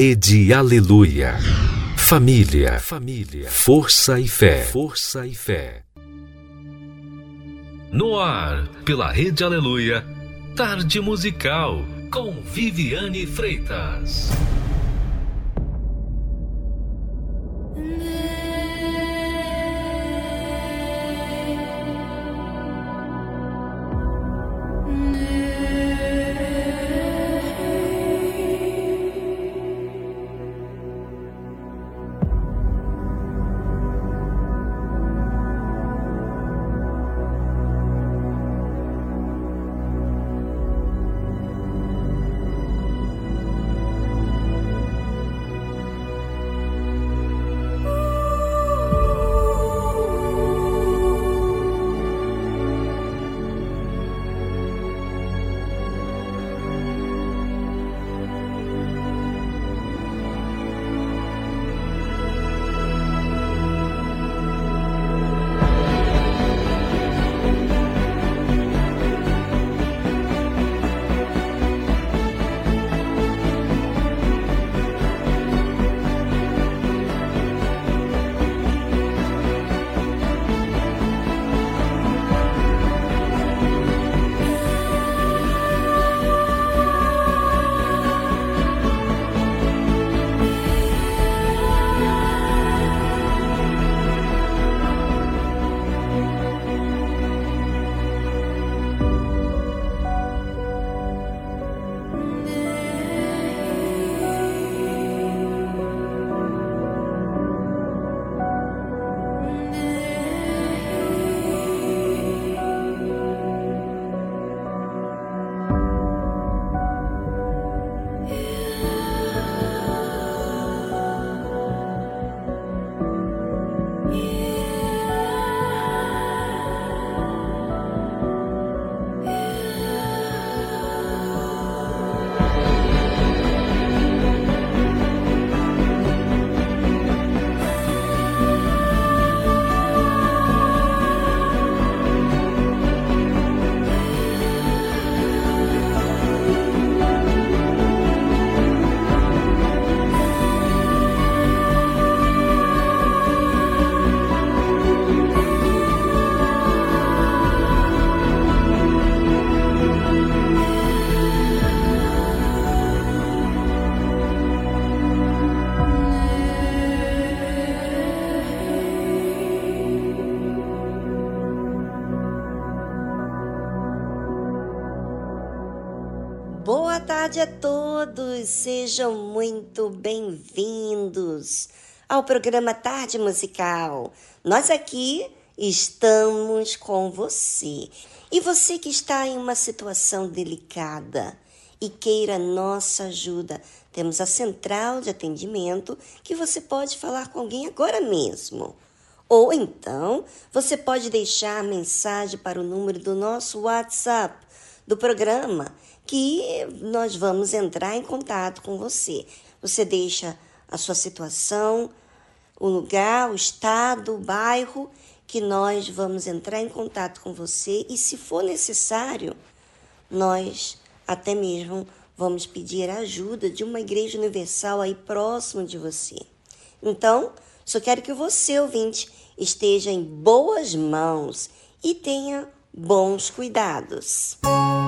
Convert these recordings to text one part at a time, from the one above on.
Rede Aleluia. Família, família, força e fé, força e fé. No ar, pela Rede Aleluia, Tarde Musical com Viviane Freitas. Tarde a todos, sejam muito bem-vindos ao programa Tarde Musical. Nós aqui estamos com você. E você que está em uma situação delicada e queira nossa ajuda, temos a central de atendimento que você pode falar com alguém agora mesmo. Ou então, você pode deixar mensagem para o número do nosso WhatsApp do programa que nós vamos entrar em contato com você. Você deixa a sua situação, o lugar, o estado, o bairro, que nós vamos entrar em contato com você e, se for necessário, nós até mesmo vamos pedir a ajuda de uma igreja universal aí próximo de você. Então, só quero que você, ouvinte, esteja em boas mãos e tenha bons cuidados. Talvez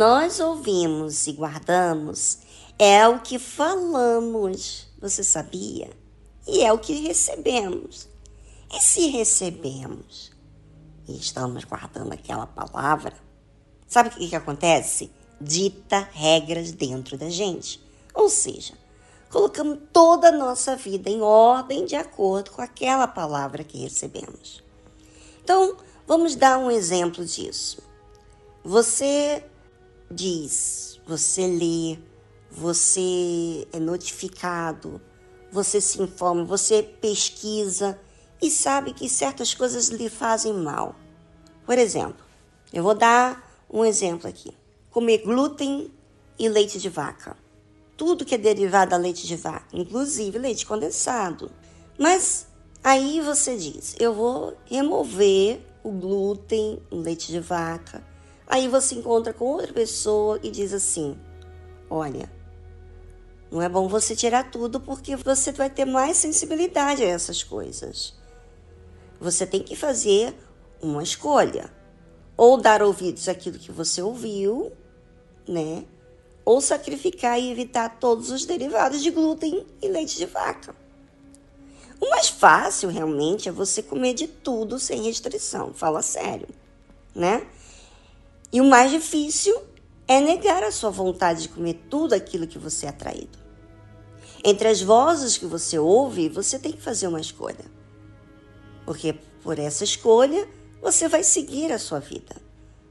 Nós ouvimos e guardamos é o que falamos, você sabia? E é o que recebemos. E se recebemos e estamos guardando aquela palavra, sabe o que, que acontece? Dita regras dentro da gente. Ou seja, colocamos toda a nossa vida em ordem de acordo com aquela palavra que recebemos. Então, vamos dar um exemplo disso. Você diz, você lê, você é notificado, você se informa, você pesquisa e sabe que certas coisas lhe fazem mal. Por exemplo, eu vou dar um exemplo aqui: comer glúten e leite de vaca. Tudo que é derivado da leite de vaca, inclusive leite condensado. Mas aí você diz: eu vou remover o glúten, o leite de vaca, Aí você encontra com outra pessoa e diz assim: Olha, não é bom você tirar tudo porque você vai ter mais sensibilidade a essas coisas. Você tem que fazer uma escolha. Ou dar ouvidos àquilo que você ouviu, né? Ou sacrificar e evitar todos os derivados de glúten e leite de vaca. O mais fácil realmente é você comer de tudo sem restrição, fala sério, né? E o mais difícil é negar a sua vontade de comer tudo aquilo que você é atraído. Entre as vozes que você ouve, você tem que fazer uma escolha. Porque por essa escolha, você vai seguir a sua vida.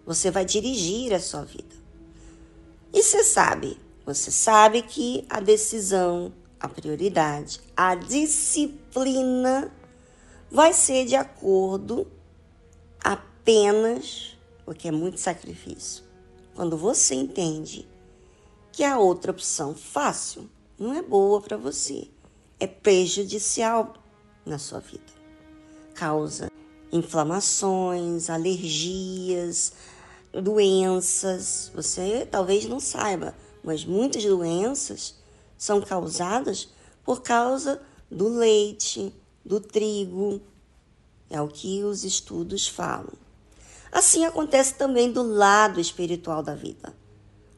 Você vai dirigir a sua vida. E você sabe, você sabe que a decisão, a prioridade, a disciplina vai ser de acordo apenas porque é muito sacrifício. Quando você entende que a outra opção fácil não é boa para você, é prejudicial na sua vida. Causa inflamações, alergias, doenças. Você talvez não saiba, mas muitas doenças são causadas por causa do leite, do trigo. É o que os estudos falam. Assim acontece também do lado espiritual da vida.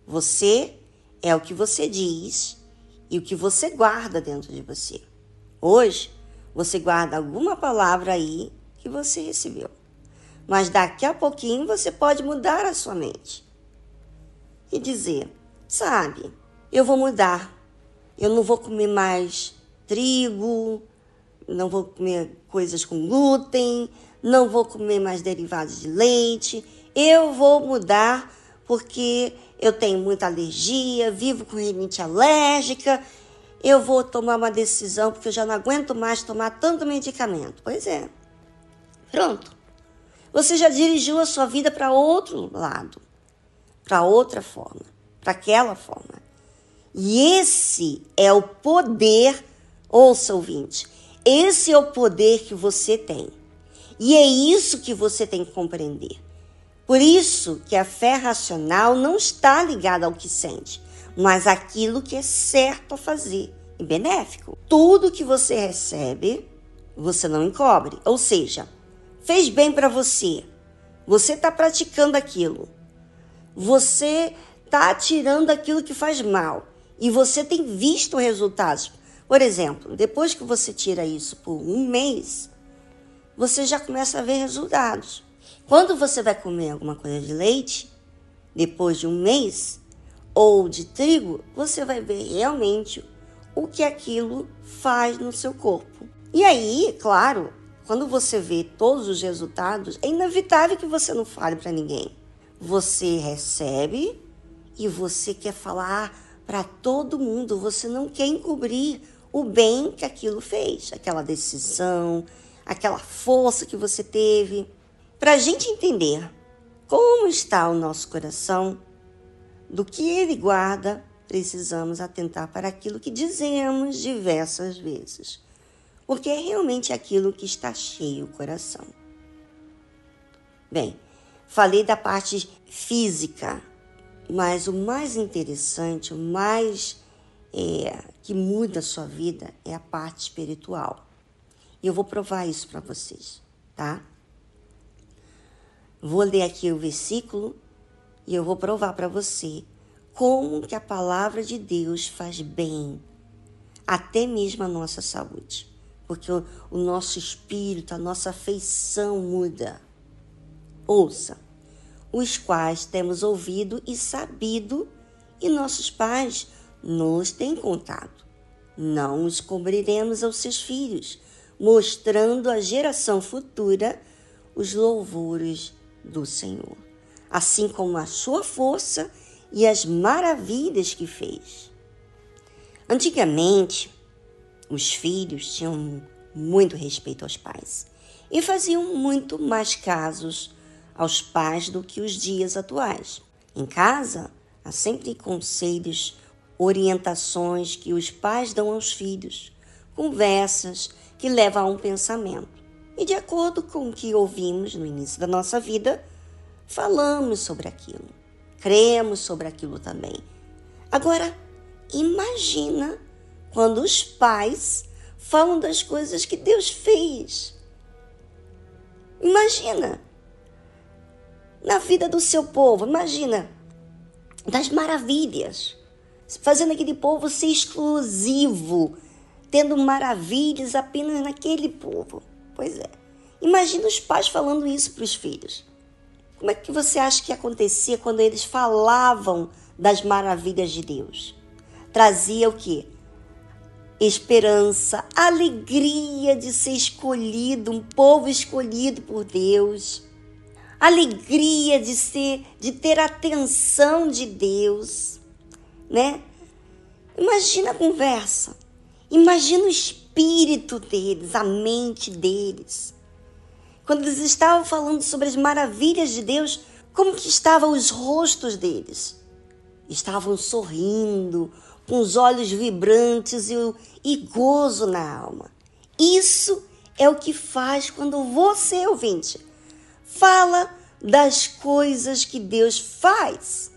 Você é o que você diz e o que você guarda dentro de você. Hoje, você guarda alguma palavra aí que você recebeu. Mas daqui a pouquinho você pode mudar a sua mente e dizer: sabe, eu vou mudar. Eu não vou comer mais trigo, não vou comer coisas com glúten, não vou comer mais derivados de leite. Eu vou mudar porque eu tenho muita alergia, vivo com rinite alérgica. Eu vou tomar uma decisão porque eu já não aguento mais tomar tanto medicamento. Pois é. Pronto. Você já dirigiu a sua vida para outro lado, para outra forma, para aquela forma. E esse é o poder, ouça ouvinte, esse é o poder que você tem. E é isso que você tem que compreender. Por isso que a fé racional não está ligada ao que sente, mas àquilo que é certo a fazer e benéfico. Tudo que você recebe, você não encobre. Ou seja, fez bem para você, você está praticando aquilo, você está tirando aquilo que faz mal e você tem visto resultados. Por exemplo, depois que você tira isso por um mês, você já começa a ver resultados. Quando você vai comer alguma coisa de leite, depois de um mês, ou de trigo, você vai ver realmente o que aquilo faz no seu corpo. E aí, claro, quando você vê todos os resultados, é inevitável que você não fale para ninguém. Você recebe e você quer falar para todo mundo, você não quer encobrir o bem que aquilo fez, aquela decisão, aquela força que você teve. Para a gente entender como está o nosso coração, do que ele guarda, precisamos atentar para aquilo que dizemos diversas vezes, porque é realmente aquilo que está cheio o coração. Bem, falei da parte física, mas o mais interessante, o mais é, que muda a sua vida é a parte espiritual. E eu vou provar isso para vocês, tá? Vou ler aqui o versículo e eu vou provar para você como que a palavra de Deus faz bem até mesmo a nossa saúde. Porque o, o nosso espírito, a nossa afeição muda. Ouça, os quais temos ouvido e sabido, e nossos pais nos têm contado. Não os cobriremos aos seus filhos, mostrando à geração futura os louvores do Senhor, assim como a sua força e as maravilhas que fez. Antigamente, os filhos tinham muito respeito aos pais e faziam muito mais casos aos pais do que os dias atuais. Em casa, há sempre conselhos, orientações que os pais dão aos filhos, conversas que leva a um pensamento. E de acordo com o que ouvimos no início da nossa vida, falamos sobre aquilo, cremos sobre aquilo também. Agora, imagina quando os pais falam das coisas que Deus fez. Imagina na vida do seu povo, imagina das maravilhas, fazendo aquele povo ser exclusivo tendo maravilhas apenas naquele povo. Pois é. Imagina os pais falando isso para os filhos. Como é que você acha que acontecia quando eles falavam das maravilhas de Deus? Trazia o quê? Esperança, alegria de ser escolhido, um povo escolhido por Deus. Alegria de ser, de ter atenção de Deus, né? Imagina a conversa. Imagina o espírito deles, a mente deles. Quando eles estavam falando sobre as maravilhas de Deus, como que estavam os rostos deles? Estavam sorrindo, com os olhos vibrantes e, e gozo na alma. Isso é o que faz quando você, ouvinte, fala das coisas que Deus faz,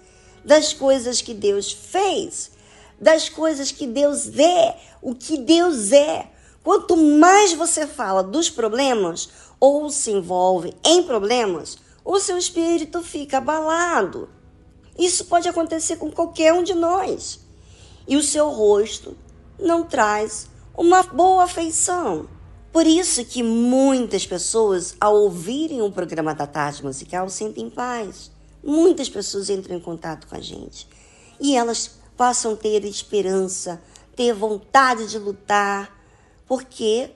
das coisas que Deus fez, das coisas que Deus é, o que Deus é, Quanto mais você fala dos problemas ou se envolve em problemas, o seu espírito fica abalado. Isso pode acontecer com qualquer um de nós. E o seu rosto não traz uma boa afeição. Por isso que muitas pessoas, ao ouvirem o programa da tarde musical, sentem paz. Muitas pessoas entram em contato com a gente. E elas passam a ter esperança, ter vontade de lutar, porque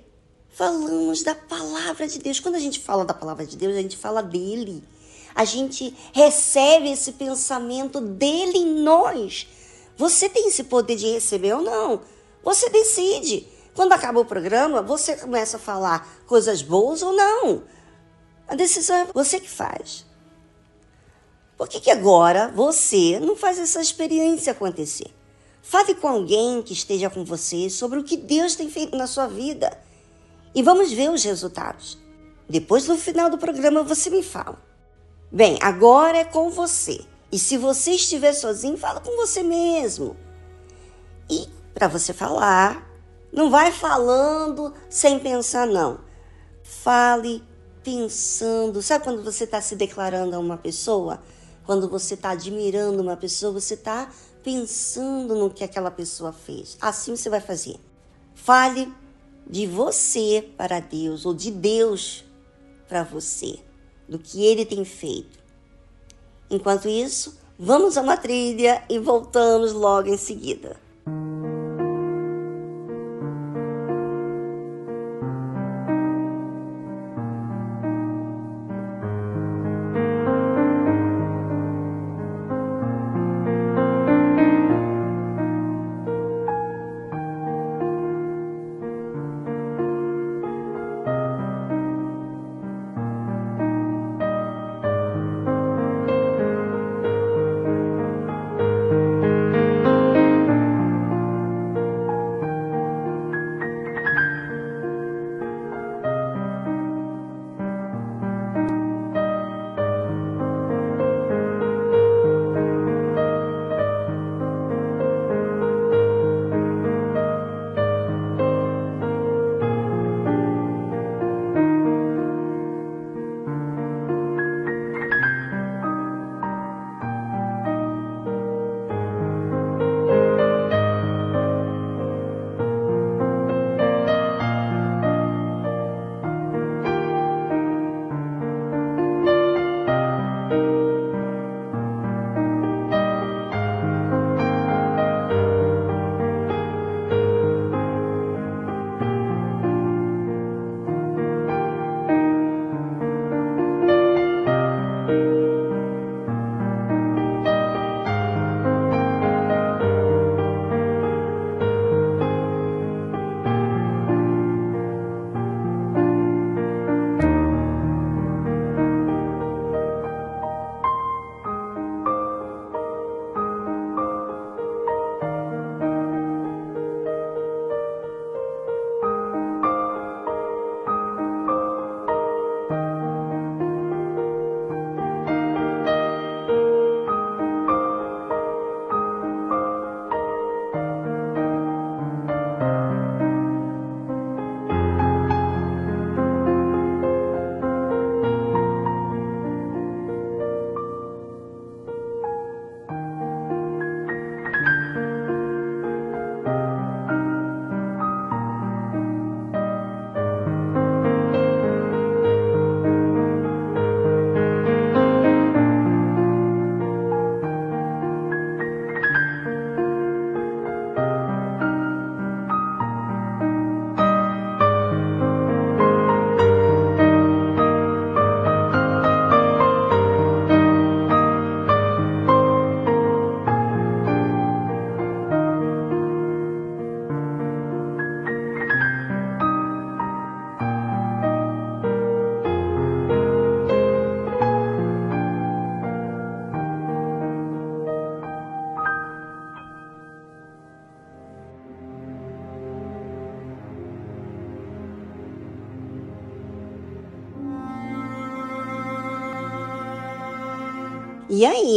falamos da palavra de Deus. Quando a gente fala da palavra de Deus, a gente fala dele. A gente recebe esse pensamento dele em nós. Você tem esse poder de receber ou não? Você decide. Quando acaba o programa, você começa a falar coisas boas ou não. A decisão é você que faz. Por que, que agora você não faz essa experiência acontecer? Fale com alguém que esteja com você sobre o que Deus tem feito na sua vida e vamos ver os resultados. Depois, no final do programa, você me fala. Bem, agora é com você. E se você estiver sozinho, fala com você mesmo. E para você falar, não vai falando sem pensar, não. Fale pensando. Sabe quando você está se declarando a uma pessoa? Quando você está admirando uma pessoa, você está pensando no que aquela pessoa fez. Assim você vai fazer. Fale de você para Deus ou de Deus para você, do que ele tem feito. Enquanto isso, vamos a uma trilha e voltamos logo em seguida.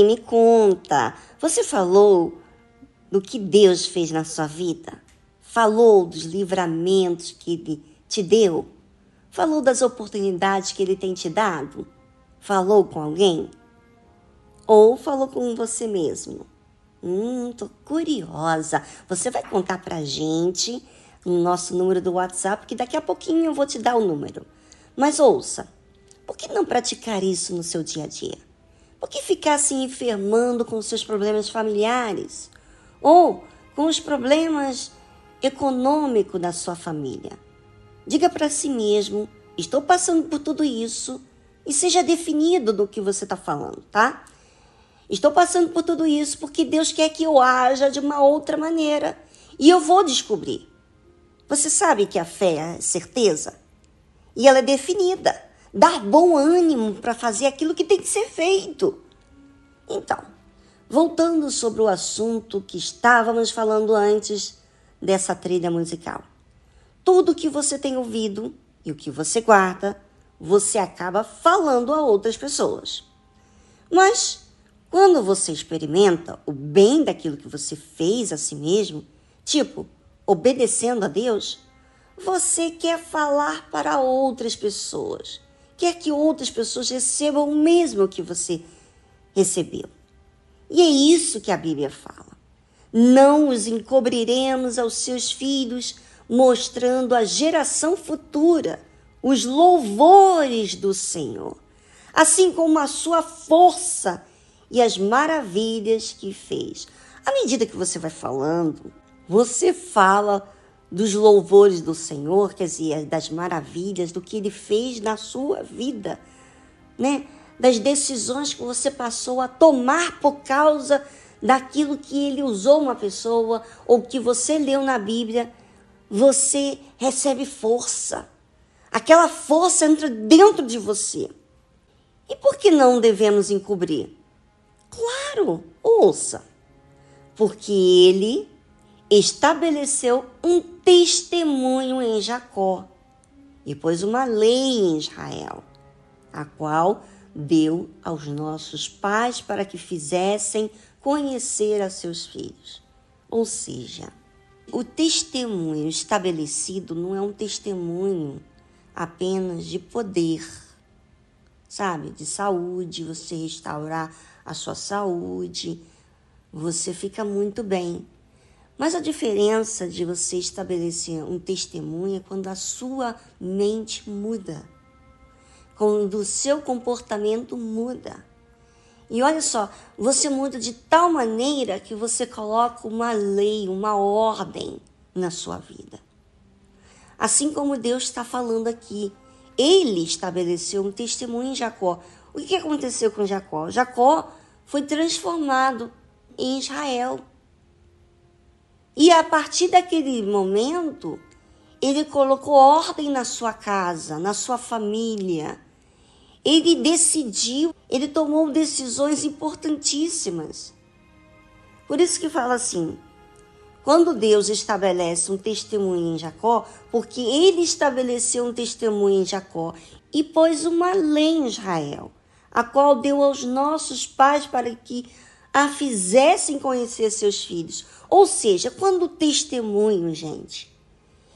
Me conta, você falou do que Deus fez na sua vida? Falou dos livramentos que ele te deu? Falou das oportunidades que ele tem te dado? Falou com alguém? Ou falou com você mesmo? Hum, tô curiosa. Você vai contar pra gente no nosso número do WhatsApp, que daqui a pouquinho eu vou te dar o número. Mas ouça, por que não praticar isso no seu dia a dia? Por que ficar se enfermando com seus problemas familiares? Ou com os problemas econômicos da sua família? Diga para si mesmo: estou passando por tudo isso e seja definido do que você está falando, tá? Estou passando por tudo isso porque Deus quer que eu haja de uma outra maneira e eu vou descobrir. Você sabe que a fé é certeza e ela é definida, dar bom ânimo para fazer aquilo que tem que ser feito. Então, voltando sobre o assunto que estávamos falando antes dessa trilha musical. Tudo que você tem ouvido e o que você guarda, você acaba falando a outras pessoas. Mas quando você experimenta o bem daquilo que você fez a si mesmo, tipo, obedecendo a Deus, você quer falar para outras pessoas, quer que outras pessoas recebam o mesmo que você recebeu. E é isso que a Bíblia fala. Não os encobriremos aos seus filhos mostrando à geração futura os louvores do Senhor, assim como a sua força e as maravilhas que fez. À medida que você vai falando, você fala dos louvores do Senhor, quer dizer, das maravilhas, do que ele fez na sua vida, né? Das decisões que você passou a tomar por causa daquilo que ele usou uma pessoa ou que você leu na Bíblia você recebe força. Aquela força entra dentro de você. E por que não devemos encobrir? Claro, ouça. Porque ele estabeleceu um testemunho em Jacó e pôs uma lei em Israel, a qual deu aos nossos pais para que fizessem conhecer a seus filhos. Ou seja, o testemunho estabelecido não é um testemunho apenas de poder, sabe? De saúde, você restaurar a sua saúde, você fica muito bem. Mas a diferença de você estabelecer um testemunho é quando a sua mente muda, quando o seu comportamento muda. E olha só, você muda de tal maneira que você coloca uma lei, uma ordem na sua vida. Assim como Deus está falando aqui, ele estabeleceu um testemunho em Jacó. O que aconteceu com Jacó? Jacó foi transformado em Israel. E a partir daquele momento, ele colocou ordem na sua casa, na sua família ele decidiu, ele tomou decisões importantíssimas. Por isso que fala assim: quando Deus estabelece um testemunho em Jacó, porque ele estabeleceu um testemunho em Jacó e pôs uma lei em Israel, a qual deu aos nossos pais para que a fizessem conhecer seus filhos. Ou seja, quando o testemunho, gente,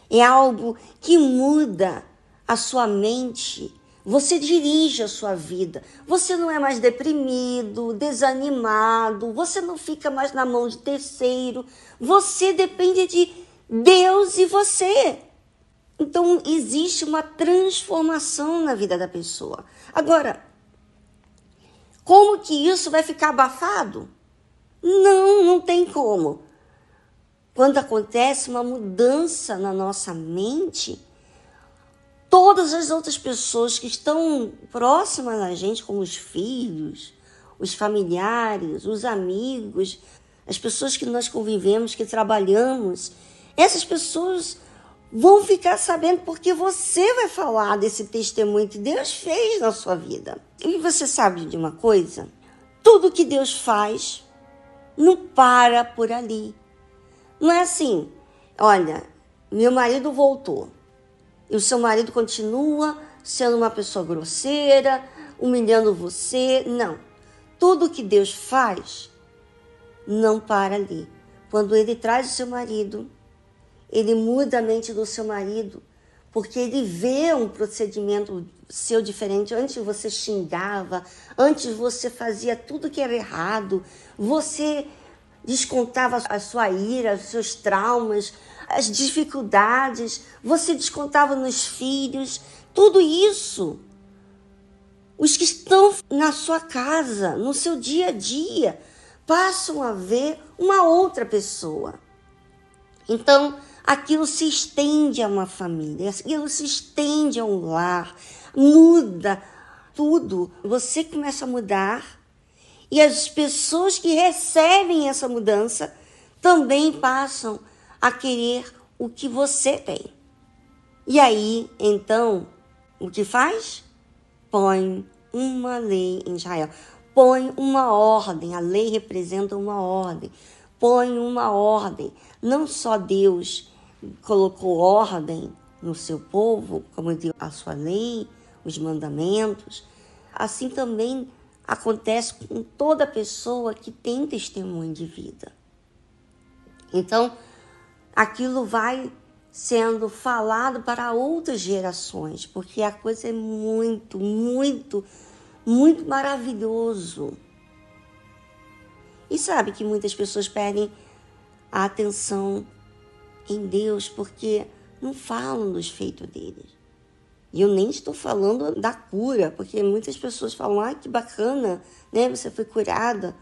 é algo que muda a sua mente, você dirige a sua vida. Você não é mais deprimido, desanimado, você não fica mais na mão de terceiro. Você depende de Deus e você. Então existe uma transformação na vida da pessoa. Agora, como que isso vai ficar abafado? Não, não tem como. Quando acontece uma mudança na nossa mente, todas as outras pessoas que estão próximas da gente, como os filhos, os familiares, os amigos, as pessoas que nós convivemos, que trabalhamos, essas pessoas vão ficar sabendo porque você vai falar desse testemunho que Deus fez na sua vida. E você sabe de uma coisa? Tudo que Deus faz não para por ali. Não é assim, olha, meu marido voltou e o seu marido continua sendo uma pessoa grosseira, humilhando você. Não. Tudo que Deus faz não para ali. Quando ele traz o seu marido, ele muda a mente do seu marido, porque ele vê um procedimento seu diferente. Antes você xingava, antes você fazia tudo que era errado, você descontava a sua ira, os seus traumas, as dificuldades, você descontava nos filhos, tudo isso. Os que estão na sua casa, no seu dia a dia, passam a ver uma outra pessoa. Então, aquilo se estende a uma família, aquilo se estende a um lar, muda tudo. Você começa a mudar e as pessoas que recebem essa mudança também passam a querer o que você tem. E aí, então, o que faz? Põe uma lei em Israel. Põe uma ordem. A lei representa uma ordem. Põe uma ordem. Não só Deus colocou ordem no seu povo, como deu a sua lei, os mandamentos, assim também acontece com toda pessoa que tem testemunho de vida. Então, aquilo vai sendo falado para outras gerações, porque a coisa é muito, muito, muito maravilhoso. E sabe que muitas pessoas perdem a atenção em Deus porque não falam dos feitos deles. E eu nem estou falando da cura, porque muitas pessoas falam, ah, que bacana, né? Você foi curada.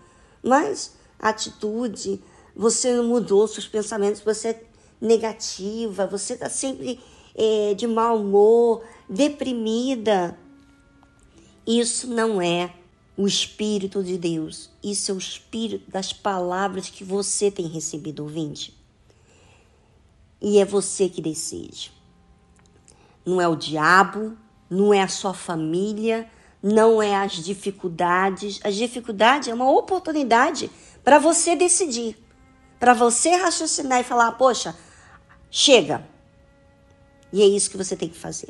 Mas a atitude, você mudou seus pensamentos, você é negativa, você está sempre é, de mau humor, deprimida. Isso não é o Espírito de Deus. Isso é o Espírito das palavras que você tem recebido, ouvinte. E é você que decide não é o diabo, não é a sua família, não é as dificuldades. As dificuldades é uma oportunidade para você decidir, para você raciocinar e falar: poxa, chega. E é isso que você tem que fazer.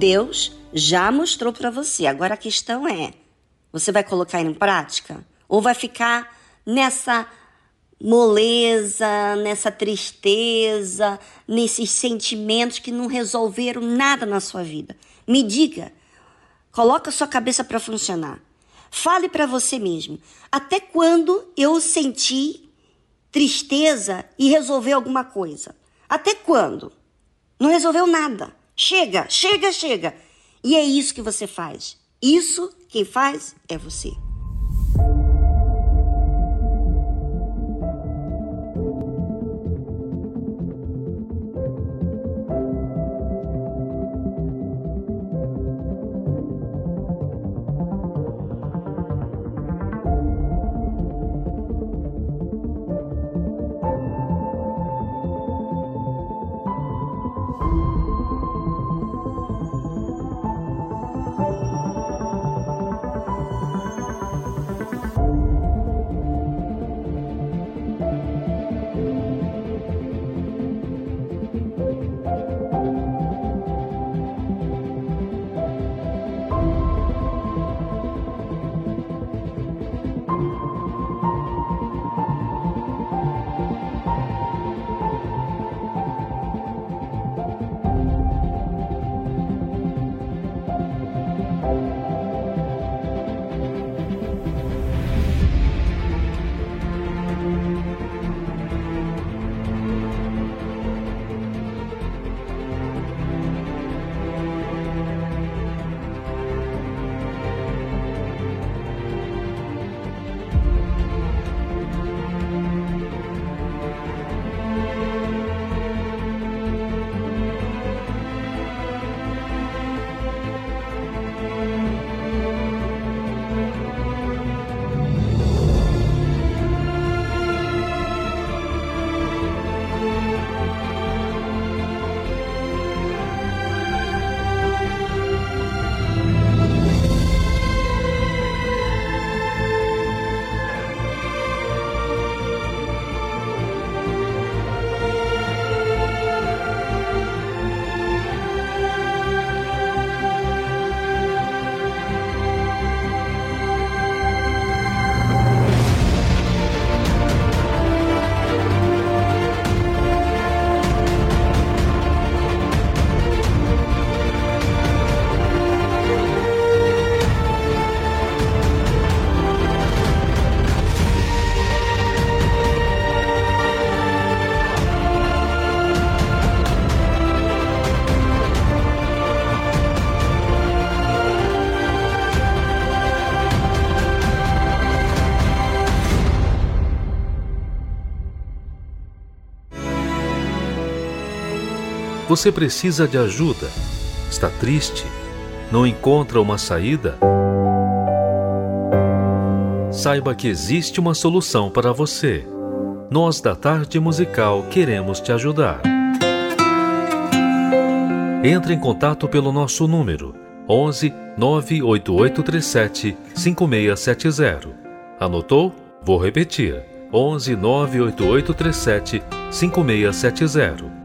Deus já mostrou para você. Agora a questão é: você vai colocar em prática ou vai ficar nessa moleza, nessa tristeza, nesses sentimentos que não resolveram nada na sua vida? Me diga. Coloca sua cabeça para funcionar. Fale para você mesmo. Até quando eu senti tristeza e resolver alguma coisa? Até quando? Não resolveu nada. Chega, chega, chega. E é isso que você faz. Isso quem faz é você. Você precisa de ajuda? Está triste? Não encontra uma saída? Saiba que existe uma solução para você. Nós da Tarde Musical queremos te ajudar. Entre em contato pelo nosso número 11 98837 5670. Anotou? Vou repetir. 11 98837 5670.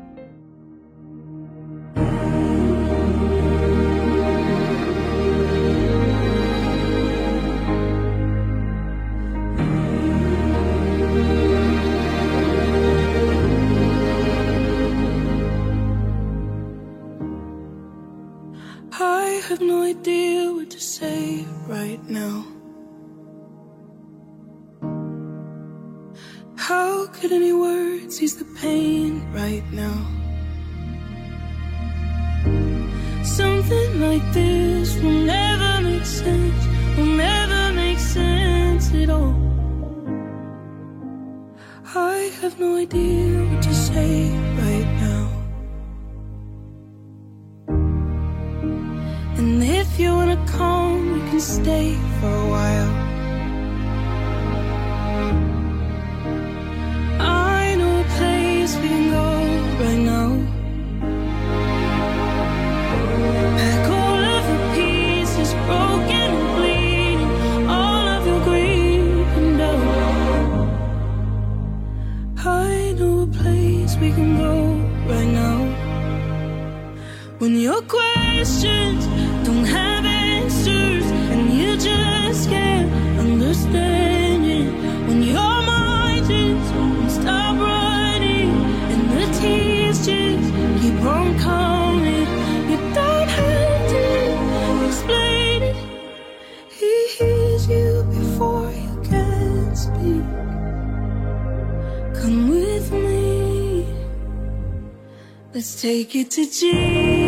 When you're questions don't have answers, and you just can't understand it. When your mind just won't stop running, and the tears just keep on coming. You don't have to explain it. He hears you before you can speak. Come with me. Let's take it to Jesus.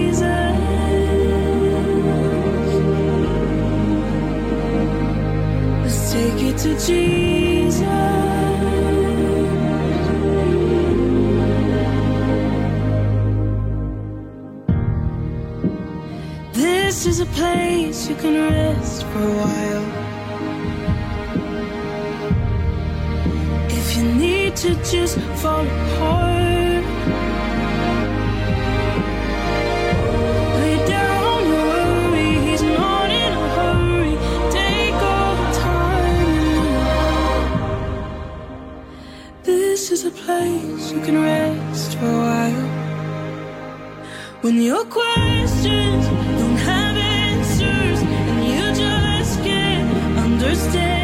Place you can rest for a while. If you need to just fall apart, place you can rest for a while. When your questions don't have answers and you just can't understand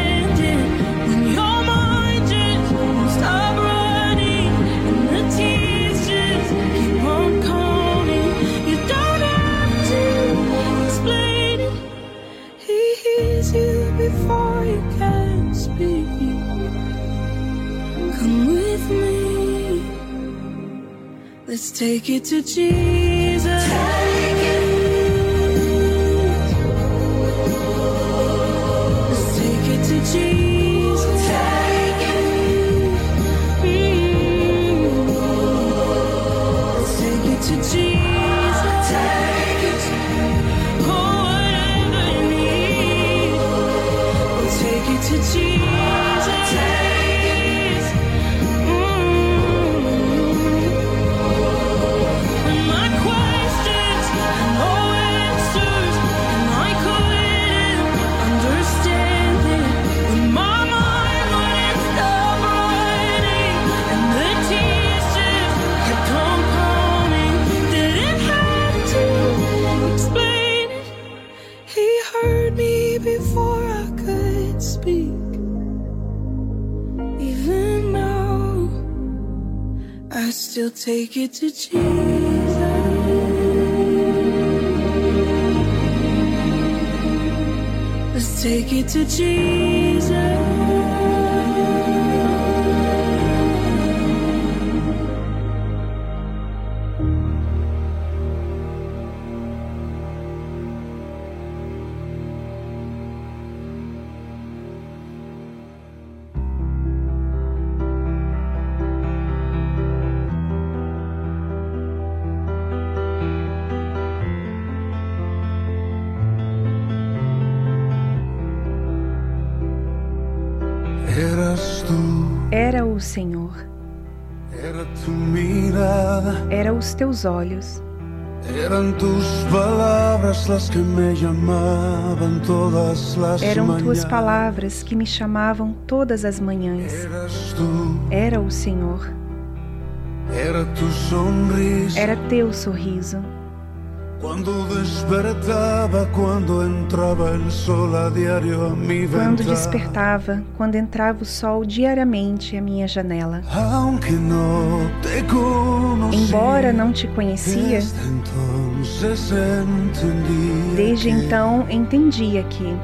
Let's take it to Jesus. Still take it to Jesus. Let's take it to Jesus. Era o Senhor, era tu mirada, era os teus olhos, eran tus palabras las que me llamaban todas las eram tuas palavras que me chamavam todas as manhãs. Era o Senhor, era tu sonrisa. era teu sorriso. Cuando despertaba, cuando entraba el sol a diario a mi Quando despertava, quando entrava o sol diariamente à minha janela. Embora não te conhecia, desde então entendia que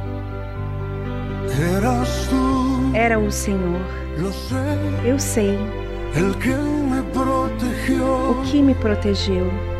era o Senhor. Eu sei o que me protegeu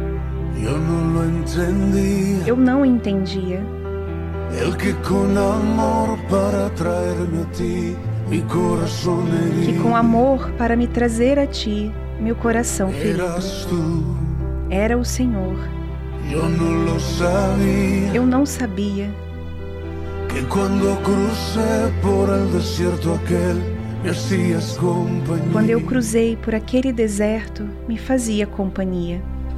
Eu não entendia. Eu não entendia. Ele que com amor para trair-me a ti, meu coração Que com amor para me trazer a ti, meu coração ferido. Era o Senhor. Eu não sabia. Eu não sabia. Que quando crucei por el desierto aquel quando eu cruzei por aquele deserto, me fazia companhia.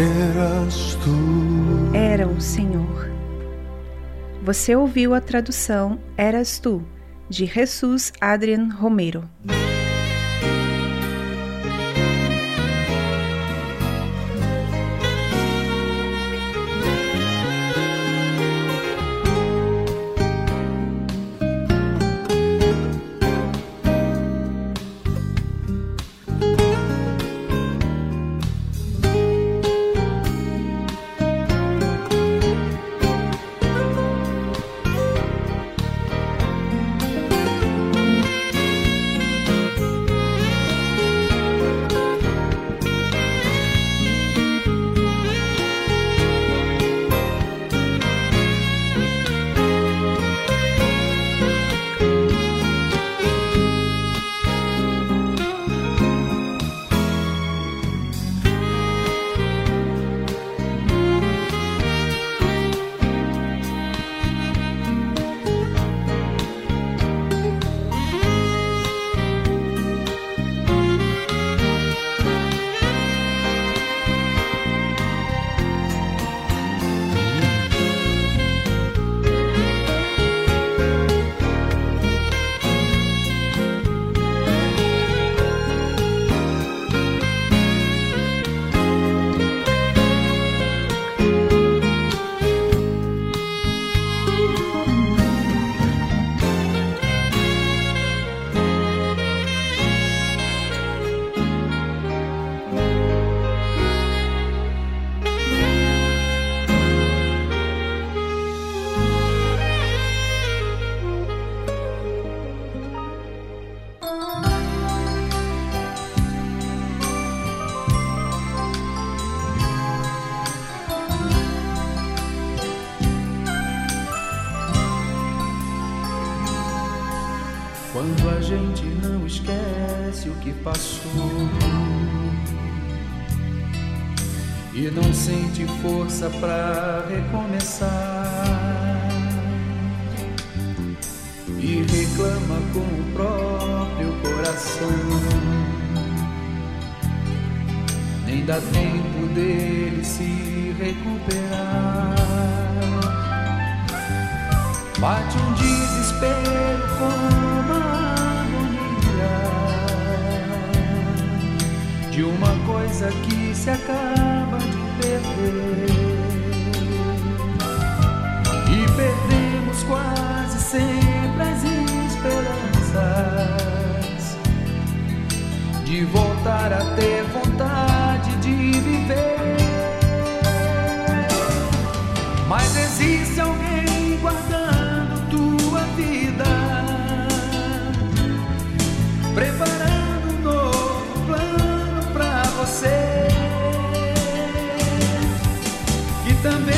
Eras tu. Era o Senhor. Você ouviu a tradução Eras tu, de Jesus Adrian Romero. também.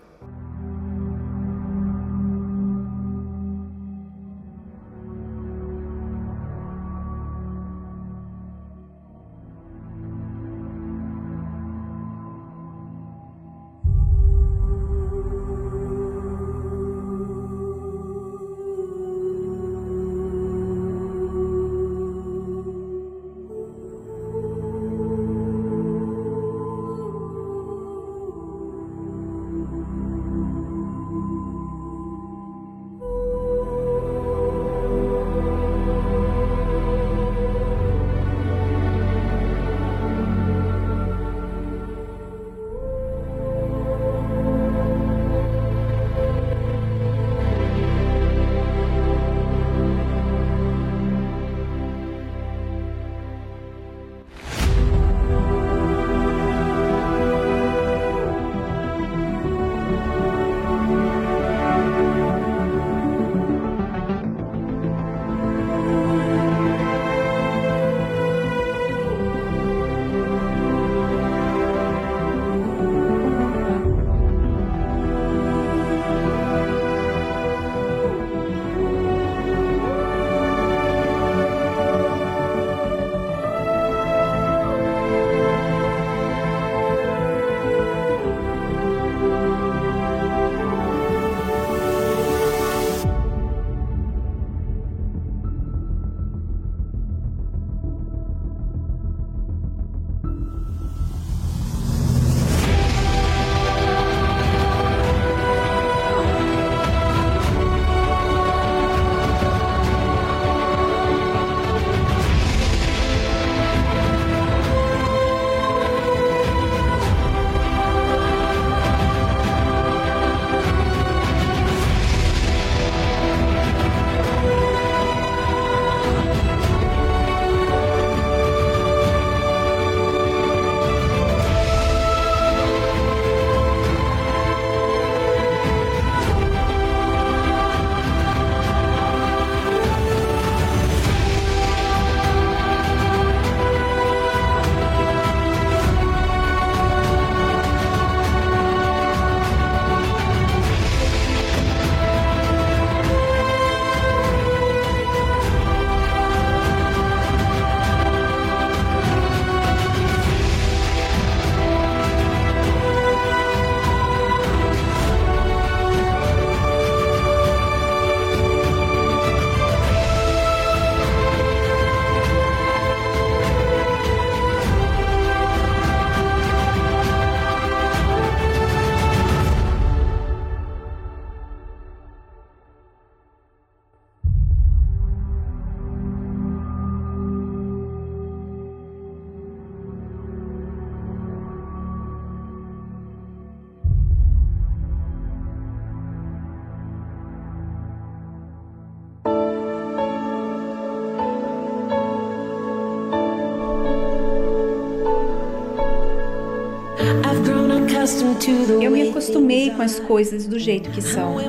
Com as coisas do jeito que são.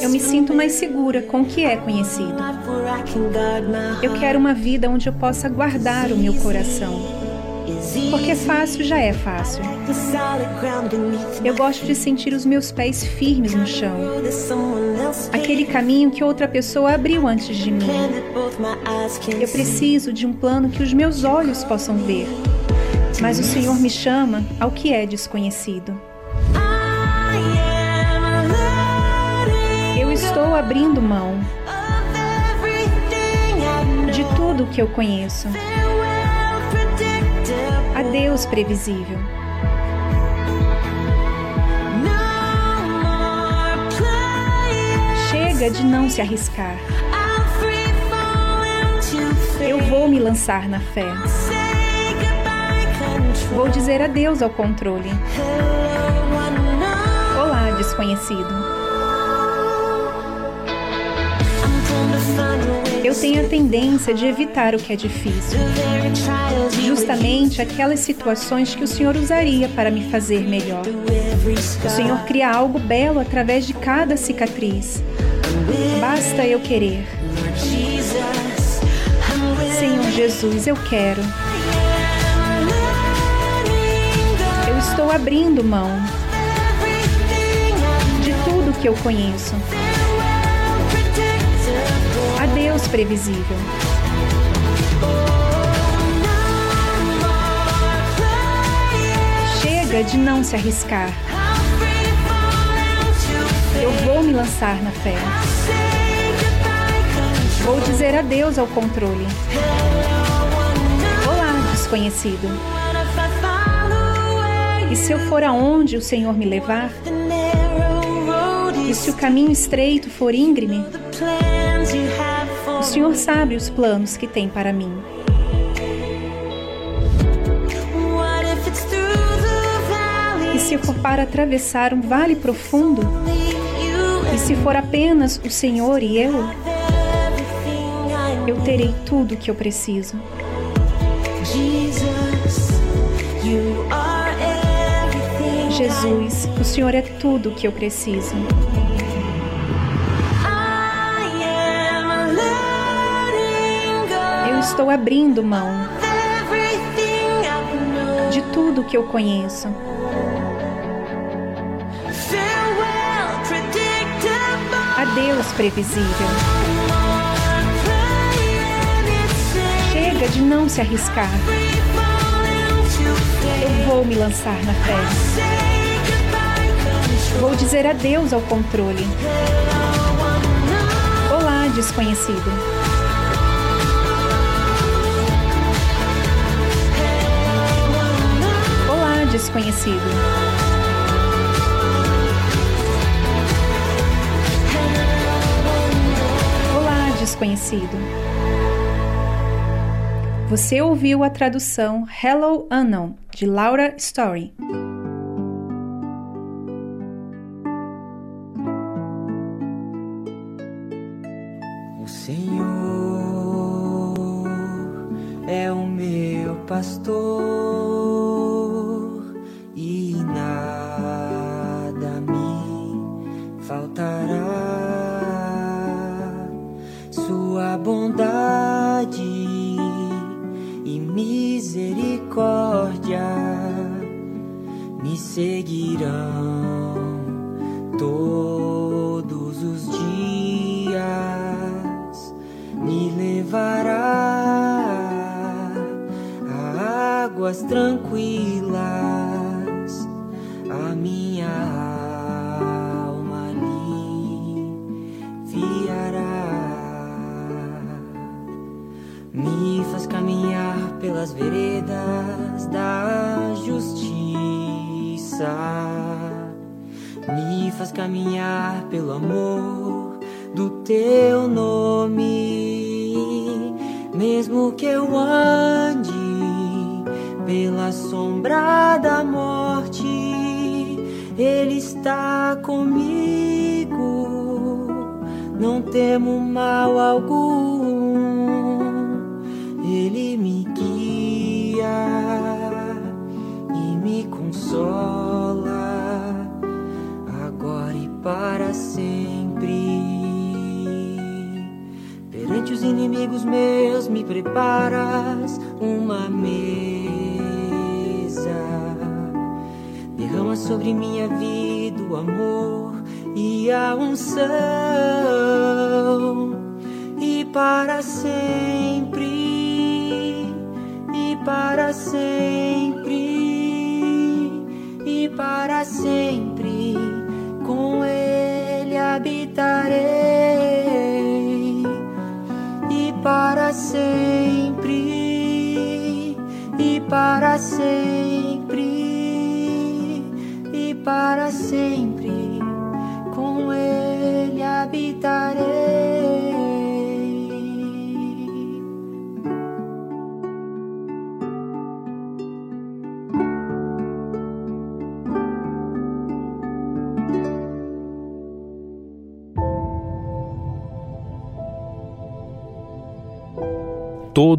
Eu me sinto mais segura com o que é conhecido. Eu quero uma vida onde eu possa guardar o meu coração. Porque fácil já é fácil. Eu gosto de sentir os meus pés firmes no chão. Aquele caminho que outra pessoa abriu antes de mim. Eu preciso de um plano que os meus olhos possam ver. Mas o Senhor me chama ao que é desconhecido. Abrindo mão de tudo o que eu conheço. Adeus, previsível. Chega de não se arriscar. Eu vou me lançar na fé. Vou dizer adeus ao controle. Unknown. desconhecido. Eu tenho a tendência de evitar o que é difícil, justamente aquelas situações que o Senhor usaria para me fazer melhor. O Senhor cria algo belo através de cada cicatriz. Basta eu querer. Senhor Jesus, eu quero. Eu estou abrindo mão de tudo que eu conheço. Previsível. Chega de não se arriscar. Eu vou me lançar na fé. Vou dizer adeus ao controle. Olá, desconhecido. E se eu for aonde o Senhor me levar? E se o caminho estreito for íngreme? O Senhor sabe os planos que tem para mim. E se for para atravessar um vale profundo? E se for apenas o Senhor e eu? Eu terei tudo o que eu preciso. Jesus, o Senhor é tudo o que eu preciso. Estou abrindo mão de tudo que eu conheço. Adeus, previsível. Chega de não se arriscar. Eu vou me lançar na fé. Vou dizer adeus ao controle. Olá, desconhecido. Desconhecido. Olá, desconhecido. Você ouviu a tradução Hello Unknown de Laura Story.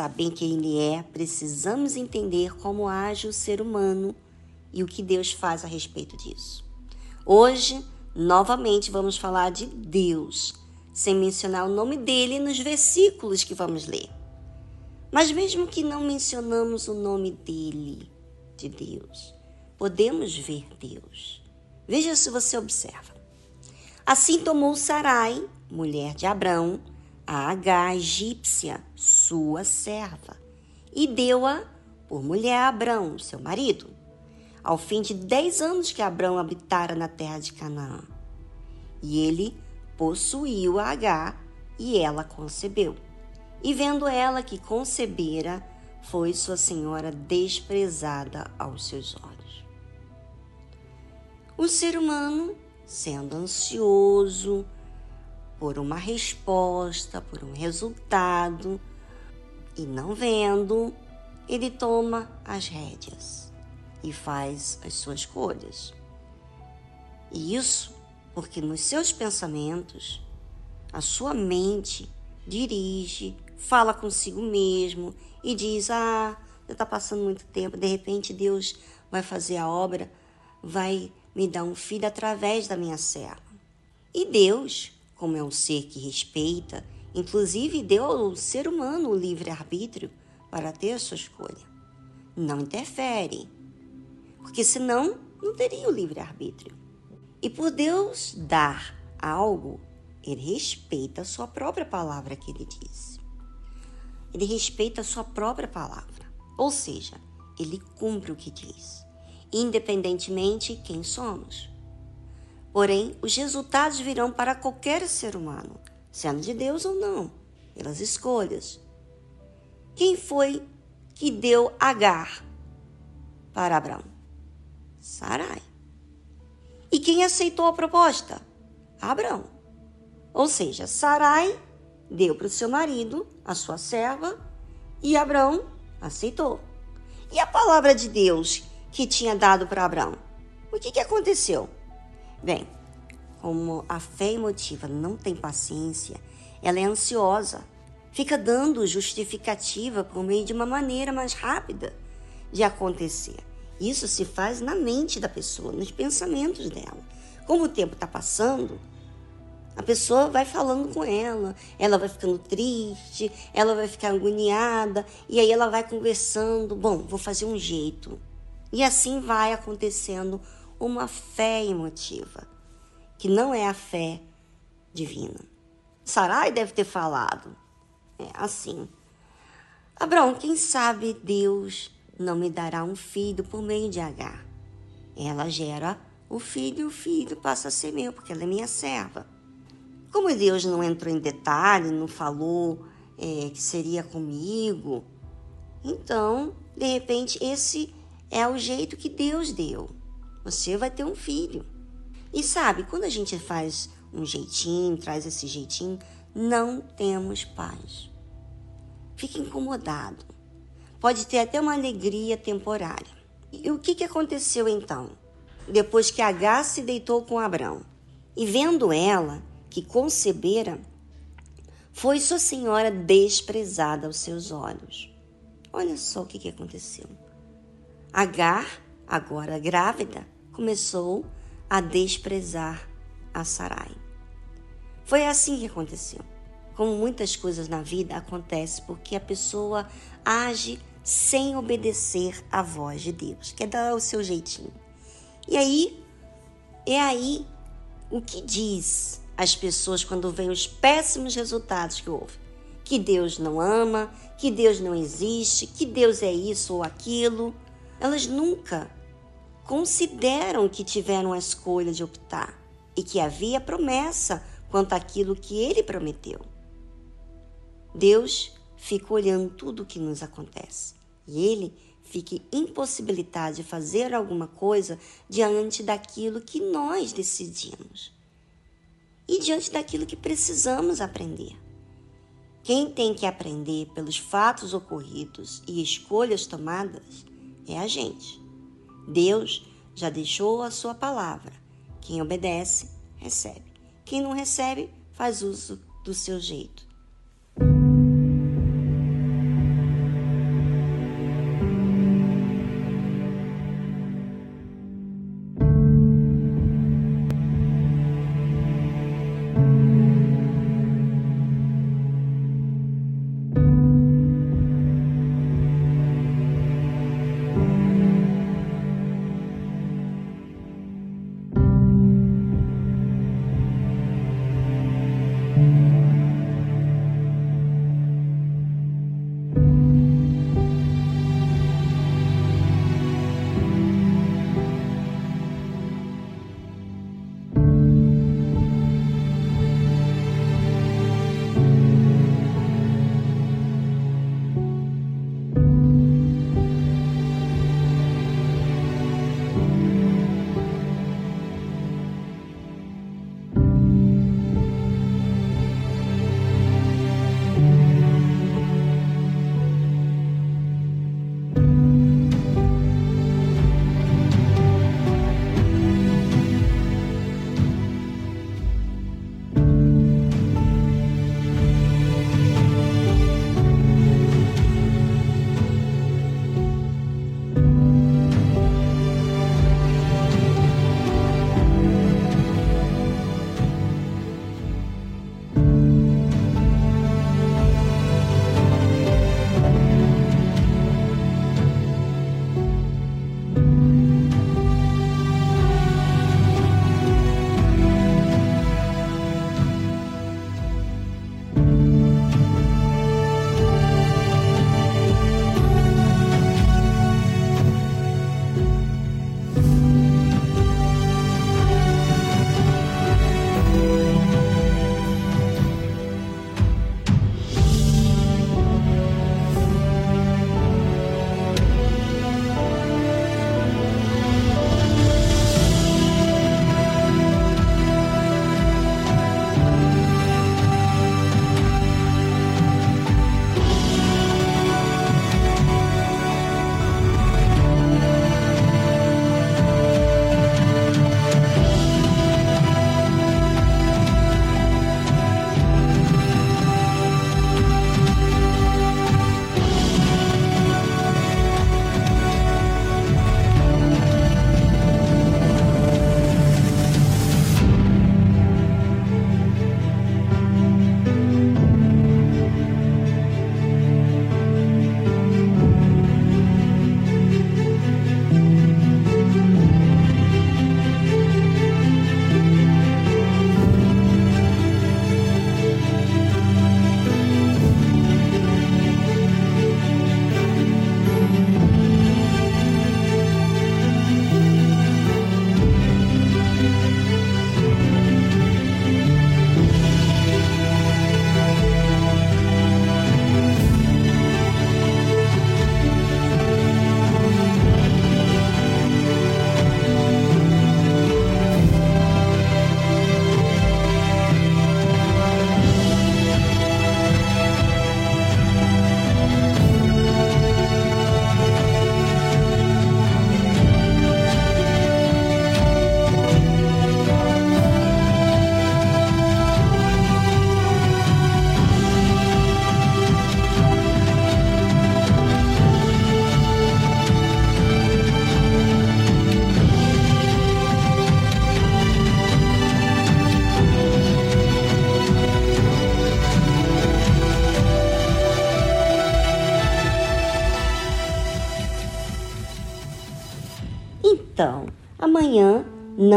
Saber quem Ele é, precisamos entender como age o ser humano e o que Deus faz a respeito disso. Hoje, novamente, vamos falar de Deus, sem mencionar o nome dele nos versículos que vamos ler. Mas mesmo que não mencionamos o nome dele, de Deus, podemos ver Deus. Veja se você observa. Assim tomou Sarai, mulher de Abrão, a H egípcia, sua serva, e deu-a por mulher a Abrão, seu marido, ao fim de dez anos que Abrão habitara na terra de Canaã. E ele possuiu a H e ela concebeu. E vendo ela que concebera, foi sua senhora desprezada aos seus olhos. O ser humano, sendo ansioso, por uma resposta, por um resultado, e não vendo, ele toma as rédeas e faz as suas escolhas. E isso porque nos seus pensamentos, a sua mente dirige, fala consigo mesmo e diz: Ah, já está passando muito tempo, de repente Deus vai fazer a obra, vai me dar um filho através da minha serva. E Deus como é um ser que respeita, inclusive deu ao ser humano o livre-arbítrio para ter a sua escolha. Não interfere, porque senão não teria o livre-arbítrio. E por Deus dar algo, ele respeita a sua própria palavra que ele disse. Ele respeita a sua própria palavra, ou seja, ele cumpre o que diz, independentemente quem somos. Porém, os resultados virão para qualquer ser humano, sendo de Deus ou não, pelas escolhas. Quem foi que deu Agar para Abraão? Sarai. E quem aceitou a proposta? Abraão. Ou seja, Sarai deu para o seu marido, a sua serva, e Abraão aceitou. E a palavra de Deus que tinha dado para Abraão? O que, que aconteceu? Bem, como a fé emotiva não tem paciência, ela é ansiosa, fica dando justificativa por meio de uma maneira mais rápida de acontecer. Isso se faz na mente da pessoa, nos pensamentos dela. Como o tempo está passando, a pessoa vai falando com ela, ela vai ficando triste, ela vai ficar agoniada, e aí ela vai conversando. Bom, vou fazer um jeito. E assim vai acontecendo uma fé emotiva, que não é a fé divina. Sarai deve ter falado é, assim: Abraão, quem sabe Deus não me dará um filho por meio de Agar. Ela gera o filho e o filho passa a ser meu, porque ela é minha serva. Como Deus não entrou em detalhe, não falou é, que seria comigo, então, de repente, esse é o jeito que Deus deu. Você vai ter um filho. E sabe, quando a gente faz um jeitinho, traz esse jeitinho, não temos paz. Fica incomodado. Pode ter até uma alegria temporária. E o que, que aconteceu então? Depois que Agar se deitou com Abrão, e vendo ela que concebera, foi sua senhora desprezada aos seus olhos. Olha só o que, que aconteceu. Agar, agora grávida, começou a desprezar a Sarai. Foi assim que aconteceu. Como muitas coisas na vida acontece porque a pessoa age sem obedecer à voz de Deus, quer dar o seu jeitinho. E aí, é aí o que diz as pessoas quando veem os péssimos resultados que houve. Que Deus não ama, que Deus não existe, que Deus é isso ou aquilo. Elas nunca consideram que tiveram a escolha de optar e que havia promessa quanto àquilo que ele prometeu. Deus fica olhando tudo o que nos acontece e ele fica impossibilitado de fazer alguma coisa diante daquilo que nós decidimos e diante daquilo que precisamos aprender. Quem tem que aprender pelos fatos ocorridos e escolhas tomadas é a gente. Deus já deixou a sua palavra. Quem obedece, recebe. Quem não recebe, faz uso do seu jeito.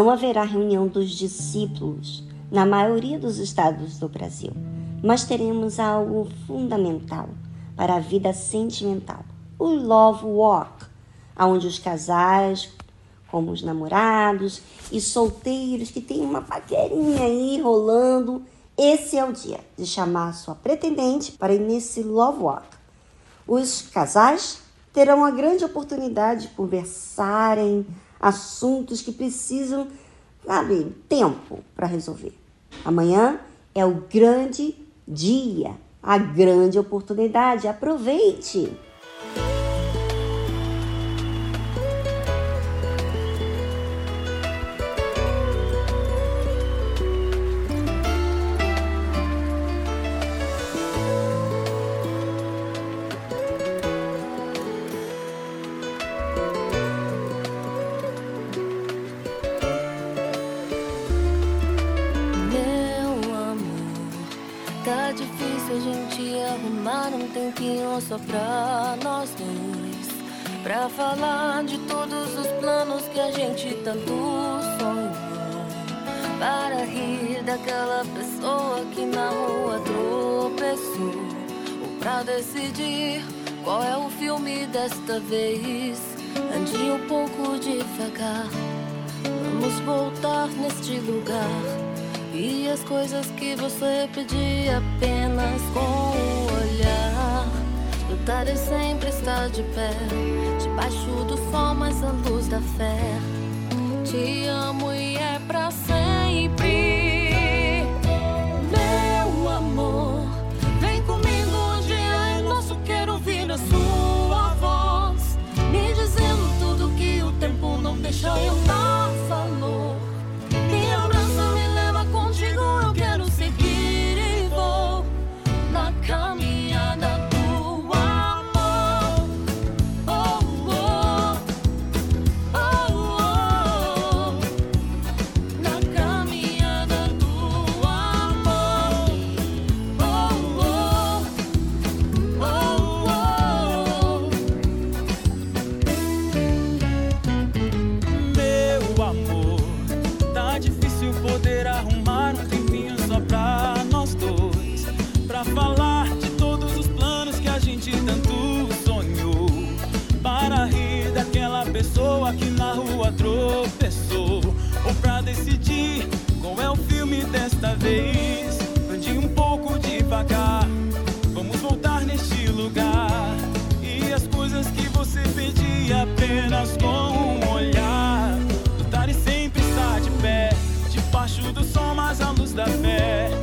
Não haverá reunião dos discípulos na maioria dos estados do Brasil, mas teremos algo fundamental para a vida sentimental: o Love Walk, onde os casais, como os namorados e solteiros que têm uma paquerinha aí rolando, esse é o dia de chamar sua pretendente para ir nesse Love Walk. Os casais terão a grande oportunidade de conversarem assuntos que precisam, sabe, tempo para resolver. Amanhã é o grande dia, a grande oportunidade. Aproveite! Rir daquela pessoa que na rua tropeçou. Ou pra decidir qual é o filme desta vez. Ande um pouco devagar. Vamos voltar neste lugar. E as coisas que você pedia apenas com o olhar. Lutar e sempre estar de pé, debaixo do sol, mas a luz da fé. Te amo e é pra sempre, tempo não deixa eu pessoa que na rua tropeçou. Ou pra decidir qual é o filme desta vez. Ande um pouco devagar, vamos voltar neste lugar. E as coisas que você pedia apenas com um olhar. Lutar e sempre estar de pé, debaixo do sol, mas a luz da fé.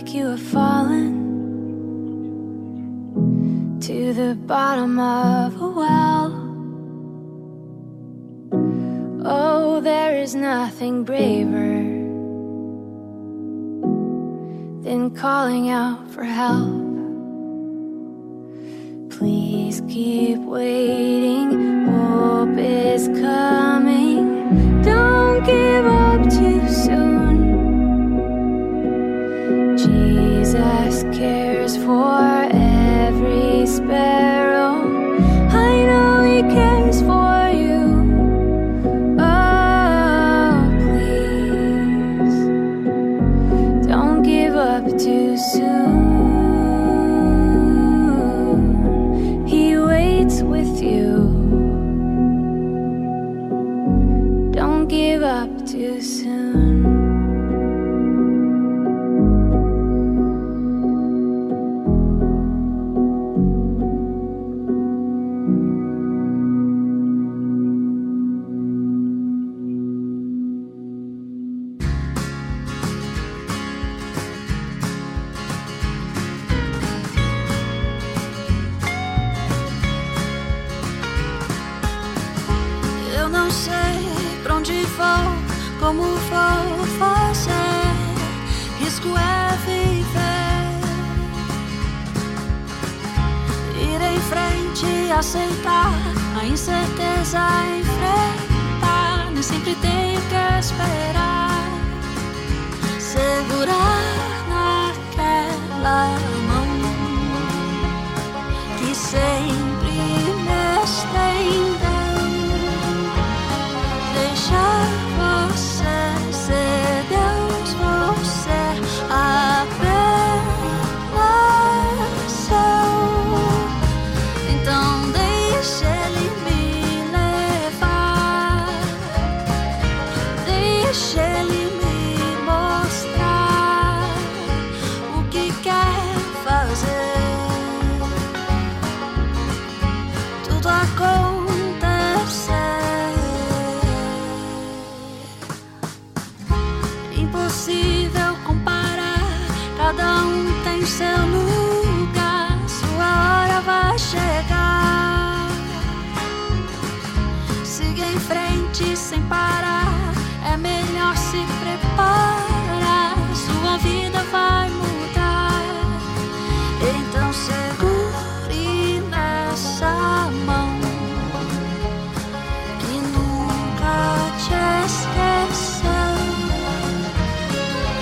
like you have fallen to the bottom of a well. Oh, there is nothing braver than calling out for help. Please keep waiting.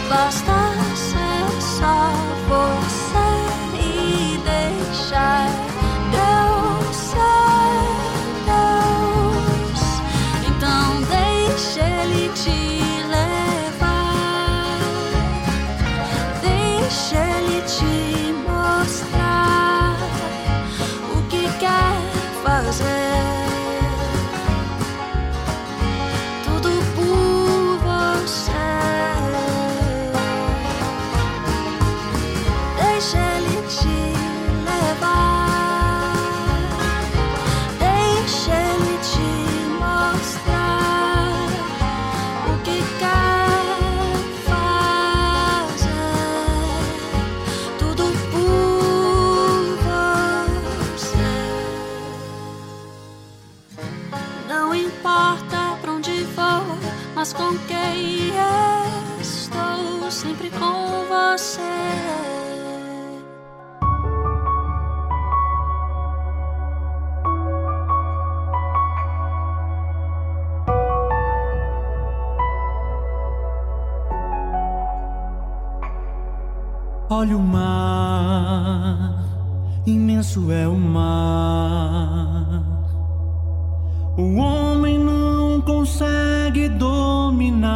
lost. Olho o mar, imenso é o mar. O homem não consegue dominar,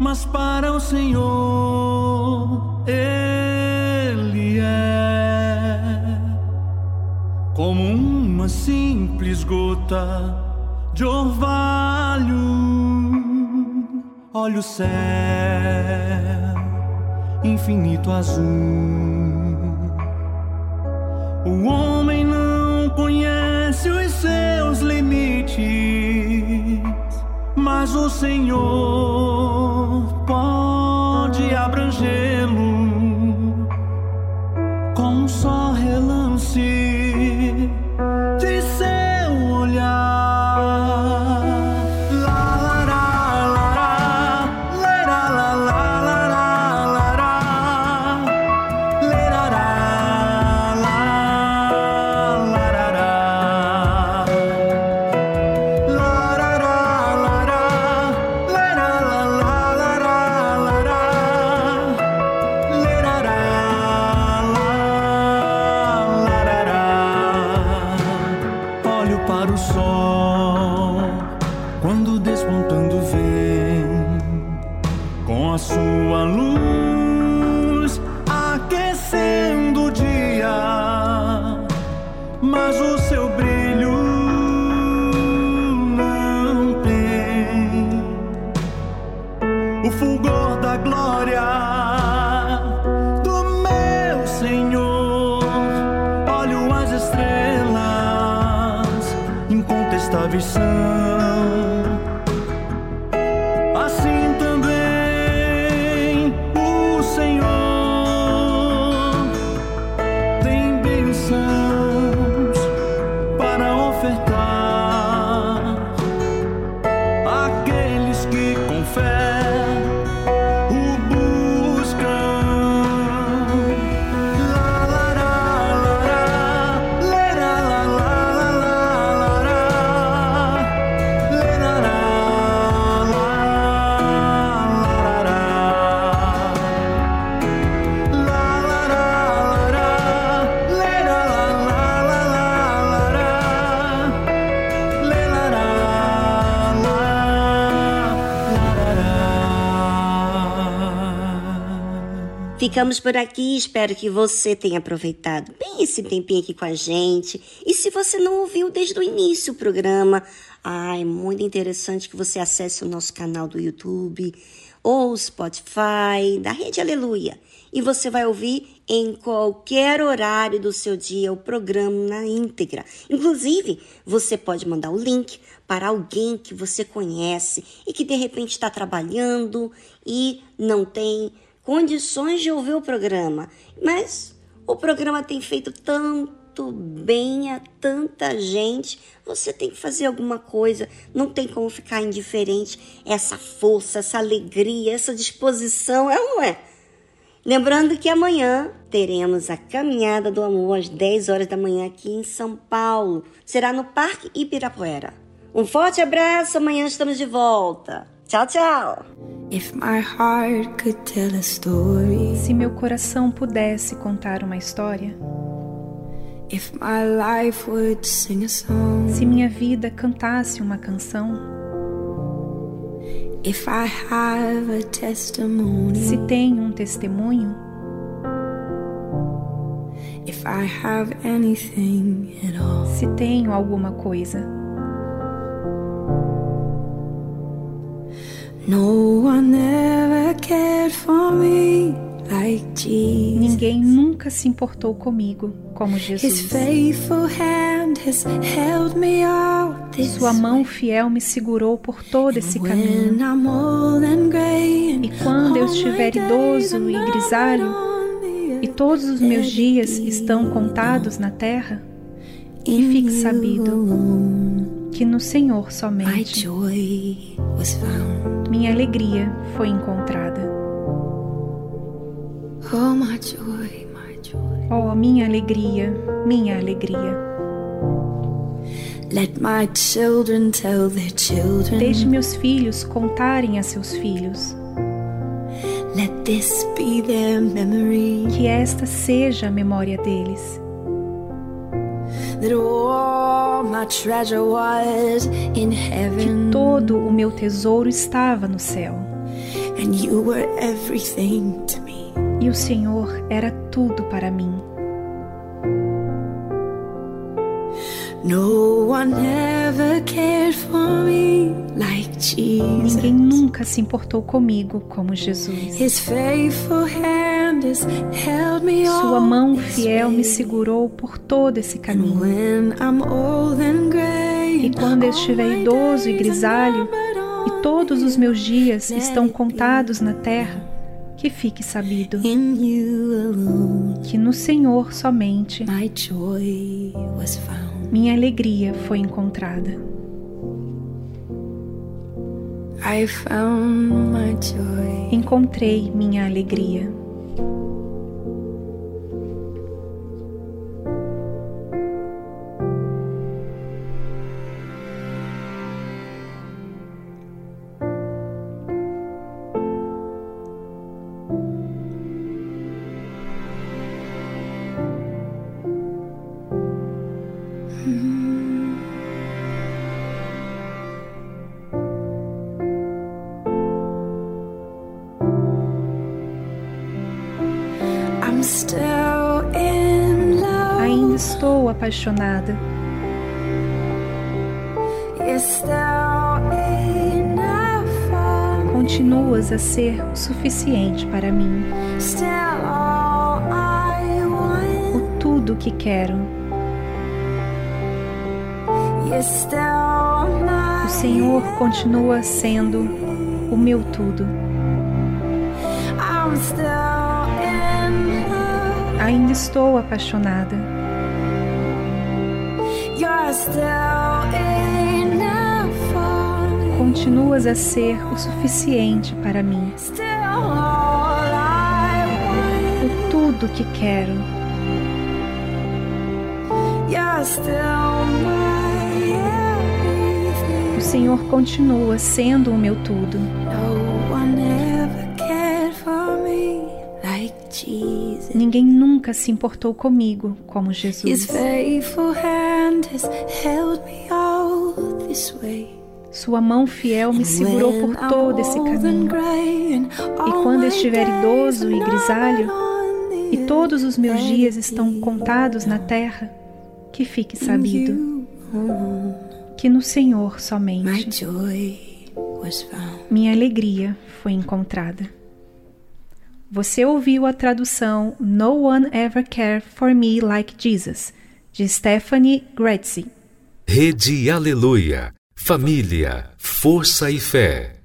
mas para o Senhor ele é como uma simples gota de orvalho. Olha o céu infinito azul. O homem não conhece os seus limites, mas o Senhor pode da visão. Ficamos por aqui, espero que você tenha aproveitado bem esse tempinho aqui com a gente. E se você não ouviu desde o início o programa, ah, é muito interessante que você acesse o nosso canal do YouTube ou Spotify da Rede Aleluia. E você vai ouvir em qualquer horário do seu dia o programa na íntegra. Inclusive, você pode mandar o link para alguém que você conhece e que de repente está trabalhando e não tem condições de ouvir o programa. Mas o programa tem feito tanto bem a tanta gente. Você tem que fazer alguma coisa, não tem como ficar indiferente. Essa força, essa alegria, essa disposição, é ou não é? Lembrando que amanhã teremos a Caminhada do Amor às 10 horas da manhã aqui em São Paulo. Será no Parque Ibirapuera. Um forte abraço, amanhã estamos de volta. Tchau, tchau! Se meu coração pudesse contar uma história. Song, se minha vida cantasse uma canção. Se tenho um testemunho. All, se tenho alguma coisa. No one ever cared for me like Jesus. ninguém nunca se importou comigo como His Jesus. faithful hand has held me all this Sua mão fiel me segurou por todo esse caminho. I'm old and gray and E quando eu estiver idoso e grisalho, E todos os meus dias estão contados na terra, e fique sabido que no Senhor somente minha alegria foi encontrada. Oh. Oh, minha alegria, minha alegria. Let my children tell their children. Deixe meus filhos contarem a seus filhos. Let this be their memory. Que esta seja a memória deles que todo o meu tesouro estava no céu. E o Senhor era tudo para mim. Ninguém nunca se importou comigo como Jesus. His faithful hand sua mão fiel me segurou por todo esse caminho. E quando eu estiver idoso e grisalho, e todos os meus dias estão contados na terra, que fique sabido que no Senhor somente minha alegria foi encontrada. Encontrei minha alegria. Apaixonada. Continuas a ser o suficiente para mim. O tudo que quero. O Senhor continua sendo o meu tudo. Ainda estou apaixonada. Continuas a ser o suficiente para mim. O tudo que quero. O Senhor continua sendo o meu tudo. Ninguém nunca se importou comigo como Jesus. Faithful hand has held me all this way. Sua mão fiel me segurou por todo esse caminho. E quando estiver idoso e grisalho, e todos os meus dias estão contados na terra, que fique sabido que no Senhor somente minha alegria foi encontrada. Você ouviu a tradução No One Ever Cared for Me Like Jesus, de Stephanie Gretzi. Rede Aleluia. Família, força e fé.